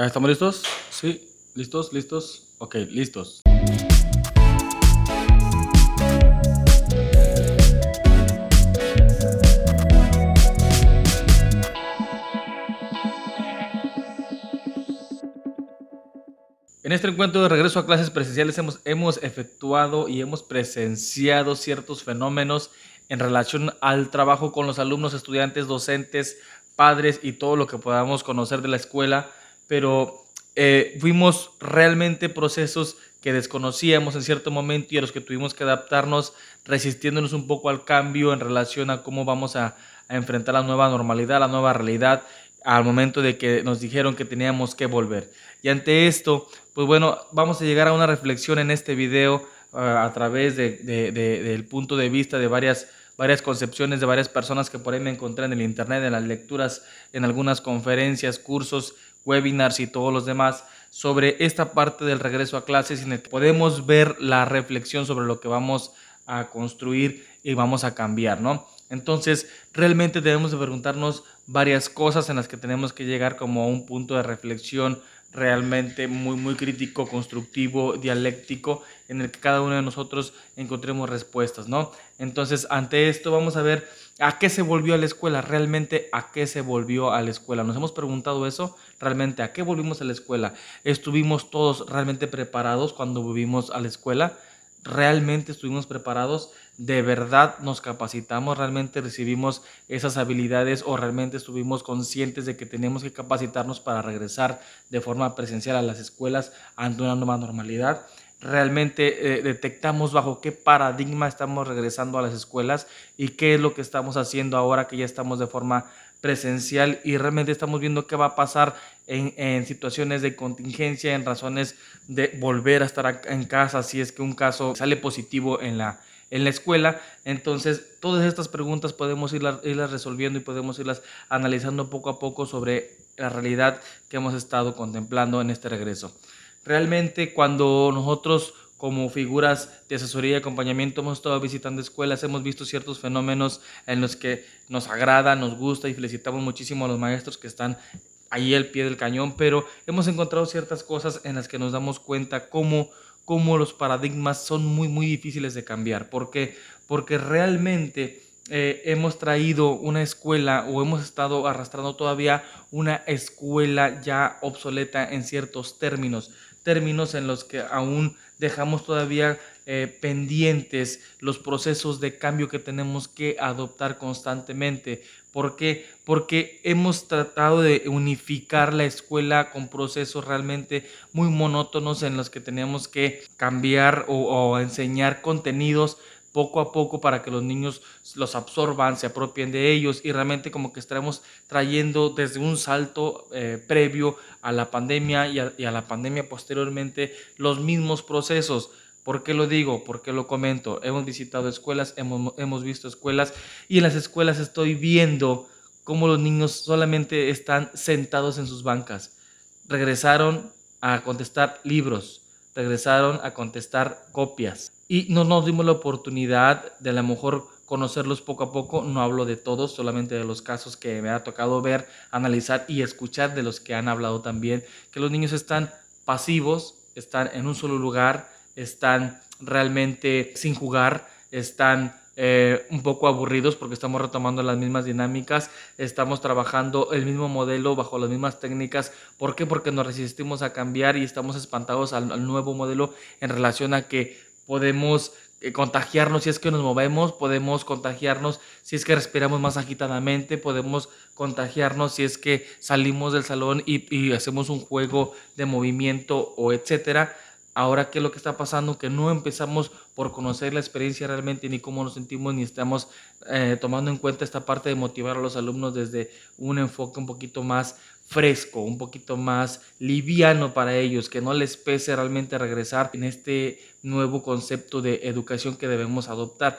¿Ya estamos listos? Sí, listos, listos. Ok, listos. En este encuentro de regreso a clases presenciales hemos, hemos efectuado y hemos presenciado ciertos fenómenos en relación al trabajo con los alumnos, estudiantes, docentes, padres y todo lo que podamos conocer de la escuela, pero eh, realmente procesos que desconocíamos en cierto momento y a los que tuvimos que adaptarnos, resistiéndonos un poco al cambio en relación a cómo vamos a, enfrentar la nueva normalidad, la nueva realidad, al momento de que nos dijeron que teníamos que volver. Y ante esto, pues bueno, vamos a llegar a una reflexión en este video uh, a través de, de, de, del punto de vista de varias, varias concepciones de varias personas que por ahí me encontré en el internet, en las lecturas, en algunas conferencias, cursos, webinars y todos los demás sobre esta parte del regreso a clases en el que podemos ver la reflexión sobre lo que vamos a construir y vamos a cambiar, ¿no? Entonces, realmente debemos de preguntarnos varias cosas en las que tenemos que llegar como a un punto de reflexión realmente muy, muy crítico, constructivo, dialéctico, en el que cada uno de nosotros encontremos respuestas, ¿no? Entonces, ante esto vamos a ver a qué se volvió a la escuela, realmente a qué se volvió a la escuela. Nos hemos preguntado eso, realmente a qué volvimos a la escuela. ¿Estuvimos todos realmente preparados cuando volvimos a la escuela? realmente estuvimos preparados, de verdad nos capacitamos, realmente recibimos esas habilidades o realmente estuvimos conscientes de que tenemos que capacitarnos para regresar de forma presencial a las escuelas ante una nueva normalidad. Realmente eh, detectamos bajo qué paradigma estamos regresando a las escuelas y qué es lo que estamos haciendo ahora que ya estamos de forma presencial y realmente estamos viendo qué va a pasar en, situaciones de contingencia, en razones de volver a estar en casa si es que un caso sale positivo en la, en la escuela. Entonces, todas estas preguntas podemos irlas resolviendo y podemos irlas analizando poco a poco sobre la realidad que hemos estado contemplando en este regreso. Realmente cuando nosotros como figuras de asesoría y acompañamiento hemos estado visitando escuelas, hemos visto ciertos fenómenos en los que nos agrada, nos gusta y felicitamos muchísimo a los maestros que están ahí al pie del cañón, pero hemos encontrado ciertas cosas en las que nos damos cuenta cómo, cómo los paradigmas son muy, muy difíciles de cambiar. ¿Por qué? Porque realmente eh, hemos traído una escuela o hemos estado arrastrando todavía una escuela ya obsoleta en ciertos términos, términos en los que aún dejamos todavía eh, pendientes los procesos de cambio que tenemos que adoptar constantemente. ¿Por qué? Porque hemos tratado de unificar la escuela con procesos realmente muy monótonos en los que tenemos que cambiar o, o enseñar contenidos poco a poco para que los niños los absorban, se apropien de ellos y realmente como que estaremos trayendo desde un salto eh, previo a la pandemia y a, y a, la pandemia posteriormente los mismos procesos. ¿Por qué lo digo? ¿Por qué lo comento? Hemos visitado escuelas, hemos, hemos visto escuelas y en las escuelas estoy viendo cómo los niños solamente están sentados en sus bancas. Regresaron a contestar libros, regresaron a contestar copias, y no nos dimos la oportunidad de a lo mejor conocerlos poco a poco. No hablo de todos, solamente de los casos que me ha tocado ver, analizar y escuchar de los que han hablado también, que los niños están pasivos, están en un solo lugar, están realmente sin jugar, están eh, un poco aburridos porque estamos retomando las mismas dinámicas, estamos trabajando el mismo modelo bajo las mismas técnicas. ¿Por qué? Porque nos resistimos a cambiar y estamos espantados al, al nuevo modelo en relación a que podemos eh, contagiarnos si es que nos movemos, podemos contagiarnos si es que respiramos más agitadamente, podemos contagiarnos si es que salimos del salón y, hacemos un juego de movimiento o etcétera. Ahora, ¿qué es lo que está pasando? Que no empezamos por conocer la experiencia realmente, ni cómo nos sentimos, ni estamos eh, tomando en cuenta esta parte de motivar a los alumnos desde un enfoque un poquito más fresco, un poquito más liviano para ellos, que no les pese realmente regresar en este nuevo concepto de educación que debemos adoptar,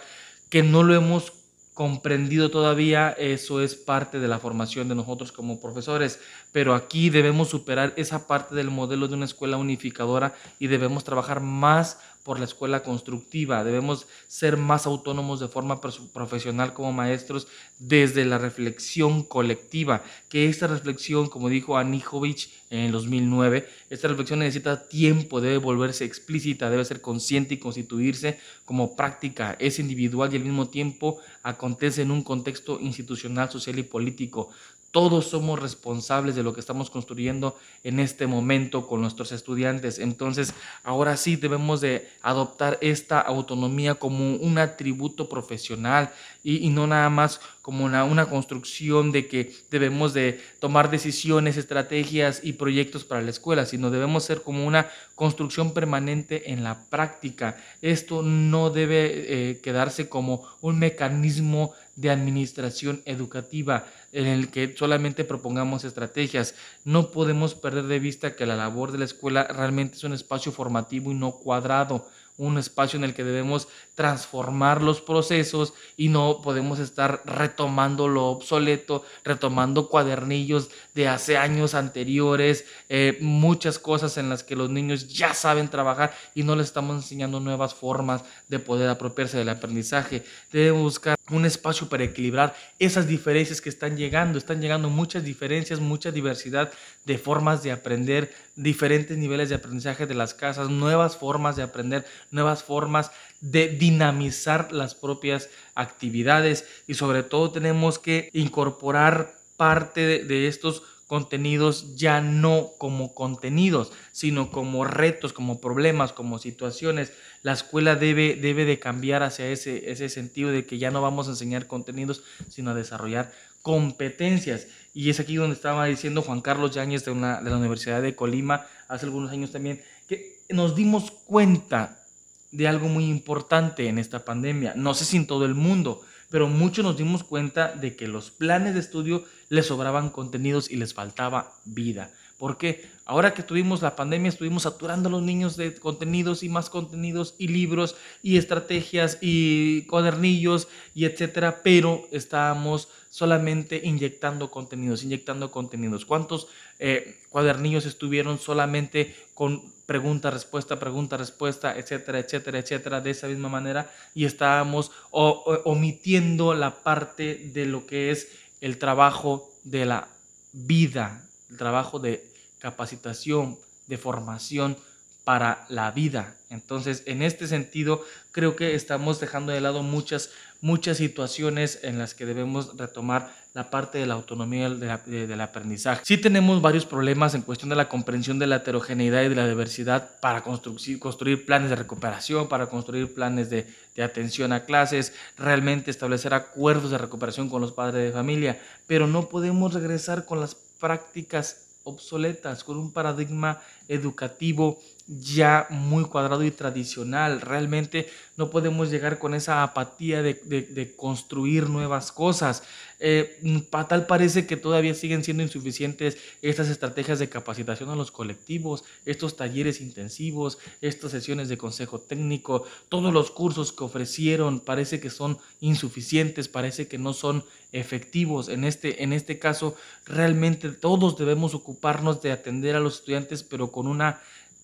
que no lo hemos comprendido todavía, eso es parte de la formación de nosotros como profesores, pero aquí debemos superar esa parte del modelo de una escuela unificadora y debemos trabajar más por la escuela constructiva, debemos ser más autónomos de forma profesional como maestros desde la reflexión colectiva, que esta reflexión, como dijo Anijovic en el 2009, esta reflexión necesita tiempo, debe volverse explícita, debe ser consciente y constituirse como práctica, es individual y al mismo tiempo acontece en un contexto institucional, social y político. Todos somos responsables de lo que estamos construyendo en este momento con nuestros estudiantes. Entonces, ahora sí debemos de adoptar esta autonomía como un atributo profesional y, no nada más como una, construcción de que debemos de tomar decisiones, estrategias y proyectos para la escuela, sino debemos ser como una construcción permanente en la práctica. Esto no debe eh, quedarse como un mecanismo de administración educativa en el que solamente propongamos estrategias. No podemos perder de vista que la labor de la escuela realmente es un espacio formativo y no cuadrado un espacio en el que debemos transformar los procesos y no podemos estar retomando lo obsoleto, retomando cuadernillos de hace años anteriores, eh, muchas cosas en las que los niños ya saben trabajar y no les estamos enseñando nuevas formas de poder apropiarse del aprendizaje. Debemos buscar un espacio para equilibrar esas diferencias que están llegando. Están llegando muchas diferencias, mucha diversidad de formas de aprender, diferentes niveles de aprendizaje de las casas, nuevas formas de aprender, nuevas formas de dinamizar las propias actividades y sobre todo tenemos que incorporar parte de, estos contenidos ya no como contenidos, sino como retos, como problemas, como situaciones. La escuela debe, debe de cambiar hacia ese, ese sentido de que ya no vamos a enseñar contenidos, sino a desarrollar competencias. Y es aquí donde estaba diciendo Juan Carlos Yáñez de, una, de la Universidad de Colima hace algunos años también, que nos dimos cuenta de algo muy importante en esta pandemia. No sé si en todo el mundo, pero muchos nos dimos cuenta de que los planes de estudio les sobraban contenidos y les faltaba vida. Porque ahora que tuvimos la pandemia, estuvimos saturando a los niños de contenidos y más contenidos y libros y estrategias y cuadernillos y etcétera, pero estábamos solamente inyectando contenidos, inyectando contenidos. ¿Cuántos eh, cuadernillos estuvieron solamente con pregunta, respuesta, pregunta, respuesta, etcétera, etcétera, etcétera, de esa misma manera? Y estábamos omitiendo la parte de lo que es el trabajo de la vida, el trabajo de capacitación, de formación para la vida. Entonces, en este sentido, creo que estamos dejando de lado muchas, muchas situaciones en las que debemos retomar la parte de la autonomía del, aprendizaje. Sí tenemos varios problemas en cuestión de la comprensión de la heterogeneidad y de la diversidad para construir, construir planes de recuperación, para construir planes de, de atención a clases, realmente establecer acuerdos de recuperación con los padres de familia, pero no podemos regresar con las prácticas obsoletas, con un paradigma educativo ya muy cuadrado y tradicional. Realmente no podemos llegar con esa apatía de, construir nuevas cosas. Eh, tal parece que todavía siguen siendo insuficientes estas estrategias de capacitación a los colectivos, estos talleres intensivos, estas sesiones de consejo técnico, todos los cursos que ofrecieron parece que son insuficientes, parece que no son efectivos. En este, en este caso, realmente todos debemos ocuparnos de atender a los estudiantes, pero con una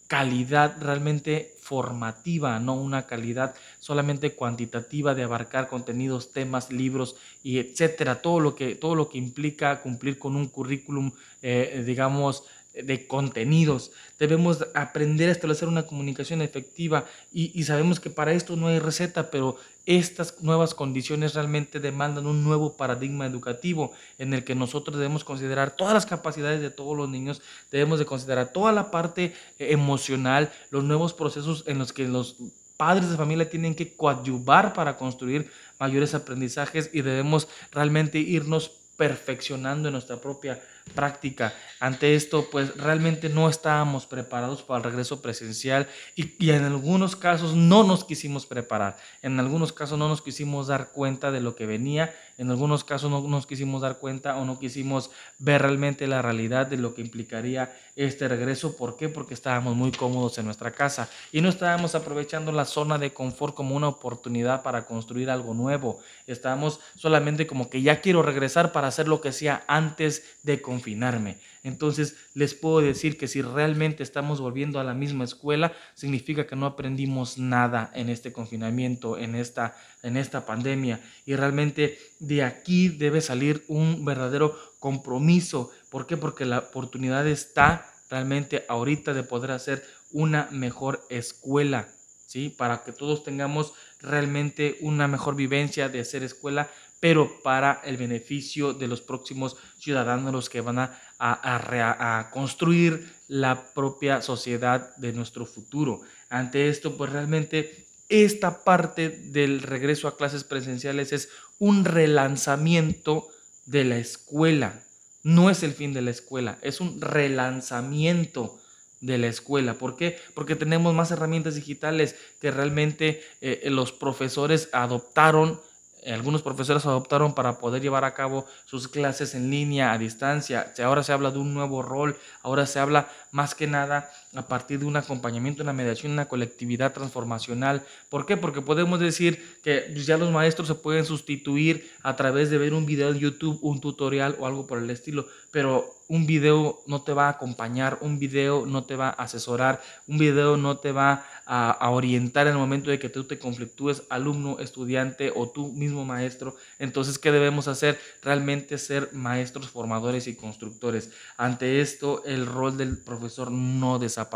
calidad realmente formativa, no una calidad solamente cuantitativa de abarcar contenidos, temas, libros y etcétera, todo lo que, todo lo que implica cumplir con un currículum, eh, digamos, de contenidos. Debemos aprender a establecer una comunicación efectiva y, sabemos que para esto no hay receta, pero estas nuevas condiciones realmente demandan un nuevo paradigma educativo en el que nosotros debemos considerar todas las capacidades de todos los niños, debemos de considerar toda la parte eh, emocional, los nuevos procesos en los que los padres de familia tienen que coadyuvar para construir mayores aprendizajes y debemos realmente irnos perfeccionando en nuestra propia práctica. Ante esto, pues realmente no estábamos preparados para el regreso presencial y, y, en algunos casos no nos quisimos preparar. En algunos casos no nos quisimos dar cuenta de lo que venía. En algunos casos no nos quisimos dar cuenta o no quisimos ver realmente la realidad de lo que implicaría este regreso. ¿Por qué? Porque estábamos muy cómodos en nuestra casa y no estábamos aprovechando la zona de confort como una oportunidad para construir algo nuevo. Estábamos solamente como que ya quiero regresar para hacer lo que hacía antes de confinarme. Entonces les puedo decir que si realmente estamos volviendo a la misma escuela, significa que no aprendimos nada en este confinamiento, en esta, en esta pandemia. Y realmente de aquí debe salir un verdadero compromiso. ¿Por qué? Porque la oportunidad está realmente ahorita de poder hacer una mejor escuela, ¿sí? Para que todos tengamos realmente una mejor vivencia de hacer escuela, pero para el beneficio de los próximos ciudadanos los que van a, a, construir la propia sociedad de nuestro futuro. Ante esto, pues realmente esta parte del regreso a clases presenciales es un relanzamiento de la escuela. No es el fin de la escuela, es un relanzamiento de la escuela. ¿Por qué? Porque tenemos más herramientas digitales que realmente eh, los profesores adoptaron algunos profesores adoptaron para poder llevar a cabo sus clases en línea, a distancia. Ahora se habla de un nuevo rol, ahora se habla más que nada a partir de un acompañamiento, una mediación, una colectividad transformacional. ¿Por qué? Porque podemos decir que pues, ya los maestros se pueden sustituir a través de ver un video de YouTube, un tutorial o algo por el estilo, pero un video no te va a acompañar, un video no te va a asesorar, un video no te va a, orientar en el momento de que tú te conflictúes, alumno, estudiante o tú mismo maestro. Entonces, ¿qué debemos hacer? Realmente ser maestros formadores y constructores. Ante esto, el rol del profesor no desaparece,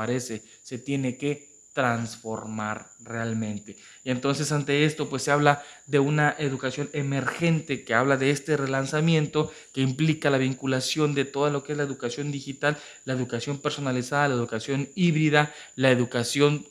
se tiene que transformar realmente. Y entonces ante esto pues se habla de una educación emergente que habla de este relanzamiento que implica la vinculación de todo lo que es la educación digital, la educación personalizada, la educación híbrida, la educación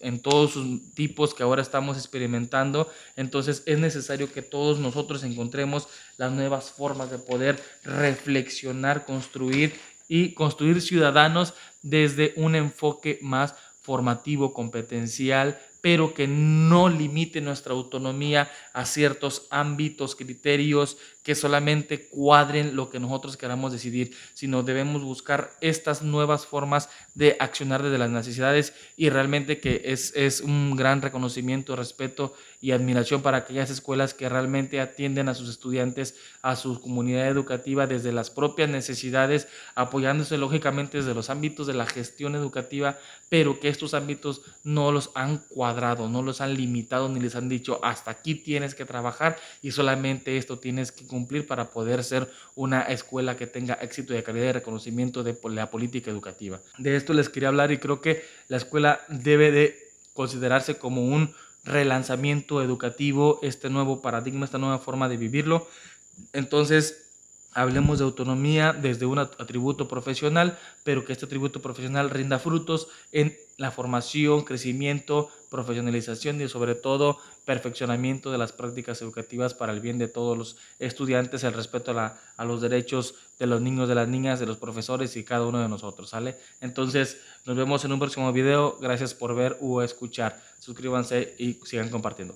en todos sus tipos que ahora estamos experimentando. Entonces es necesario que todos nosotros encontremos las nuevas formas de poder reflexionar, construir y construir ciudadanos desde un enfoque más formativo, competencial, pero que no limite nuestra autonomía a ciertos ámbitos, criterios que solamente cuadren lo que nosotros queramos decidir, sino debemos buscar estas nuevas formas de accionar desde las necesidades y realmente que es, es un gran reconocimiento, respeto y admiración para aquellas escuelas que realmente atienden a sus estudiantes, a su comunidad educativa desde las propias necesidades, apoyándose lógicamente desde los ámbitos de la gestión educativa, pero que estos ámbitos no los han cuadrado, no los han limitado ni les han dicho hasta aquí tienes que trabajar y solamente esto tienes que cumplir para poder ser una escuela que tenga éxito y de calidad y reconocimiento de la política educativa. De esto les quería hablar y creo que la escuela debe de considerarse como un relanzamiento educativo, este nuevo paradigma, esta nueva forma de vivirlo. Entonces, Hablemos de autonomía desde un atributo profesional, pero que este atributo profesional rinda frutos en la formación, crecimiento, profesionalización y sobre todo perfeccionamiento de las prácticas educativas para el bien de todos los estudiantes, el respeto a, a los derechos de los niños, de las niñas, de los profesores y cada uno de nosotros, ¿sale? Entonces, nos vemos en un próximo video. Gracias por ver o escuchar. Suscríbanse y sigan compartiendo.